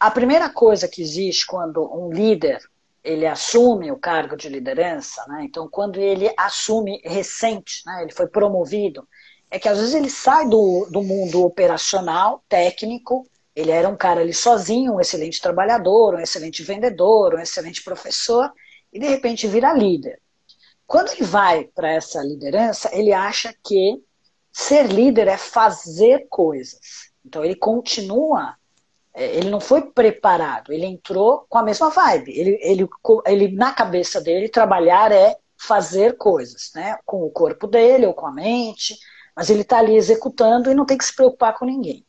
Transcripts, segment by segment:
a primeira coisa que existe quando um líder ele assume o cargo de liderança, né? então quando ele assume recente, né? ele foi promovido, é que às vezes ele sai do, do mundo operacional, técnico, ele era um cara ali sozinho, um excelente trabalhador, um excelente vendedor, um excelente professor, e de repente vira líder. Quando ele vai para essa liderança, ele acha que ser líder é fazer coisas. Então ele continua, ele não foi preparado, ele entrou com a mesma vibe. Ele, ele, ele na cabeça dele, trabalhar é fazer coisas, né? Com o corpo dele ou com a mente, mas ele está ali executando e não tem que se preocupar com ninguém.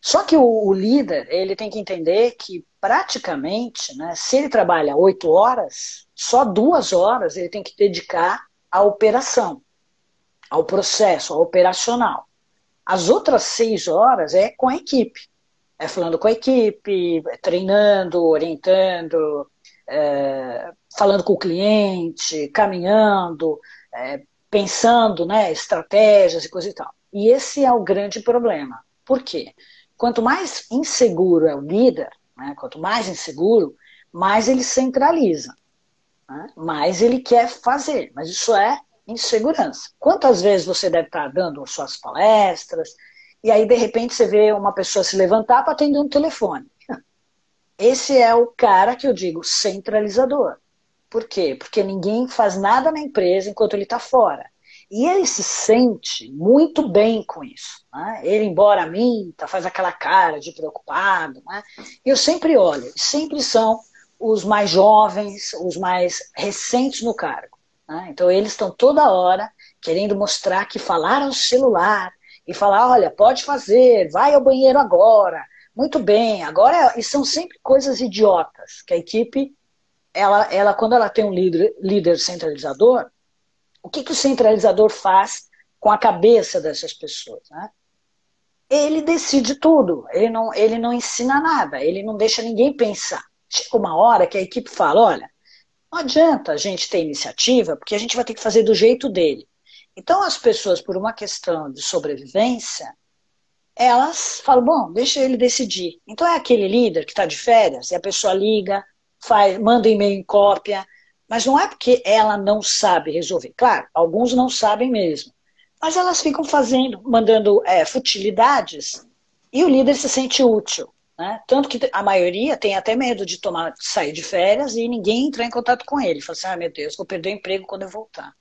Só que o, o, líder, ele tem que entender que praticamente, né, se ele trabalha oito horas, só duas horas ele tem que dedicar à operação, ao processo, ao operacional. As outras seis horas é com a equipe. É falando com a equipe, treinando, orientando, é, falando com o cliente, caminhando, é, pensando né, estratégias e coisa e tal. E esse é o grande problema. Por quê? Quanto mais inseguro é o líder, né, quanto mais inseguro, mais ele centraliza, né, mais ele quer fazer. Mas isso é insegurança. Quantas vezes você deve estar dando suas palestras e aí de repente você vê uma pessoa se levantar para atender um telefone? Esse é o cara que eu digo centralizador. Por quê? Porque ninguém faz nada na empresa enquanto ele está fora. E ele se sente muito bem com isso. Né? Ele, embora minta, faz aquela cara de preocupado. Né? Eu sempre olho, sempre são os mais jovens, os mais recentes no cargo. Né? Então eles estão toda hora querendo mostrar que falar ao celular e falar, olha, pode fazer, vai ao banheiro agora, muito bem, agora, e são sempre coisas idiotas, que a equipe, ela, ela quando ela tem um líder, líder centralizador, o que, que o centralizador faz com a cabeça dessas pessoas? Né? Ele decide tudo, ele não, ele não ensina nada, ele não deixa ninguém pensar. Chega uma hora que a equipe fala: olha, não adianta a gente ter iniciativa, porque a gente vai ter que fazer do jeito dele. Então, as pessoas, por uma questão de sobrevivência, elas falam: bom, deixa ele decidir. Então, é aquele líder que está de férias e a pessoa liga, faz, manda e-mail em cópia, mas não é porque ela não sabe resolver. Claro, alguns não sabem mesmo. Mas elas ficam fazendo, mandando é, futilidades e o líder se sente útil. Né? Tanto que a maioria tem até medo de tomar, sair de férias e ninguém entrar em contato com ele. Fala assim, ah, meu Deus, vou perder o emprego quando eu voltar.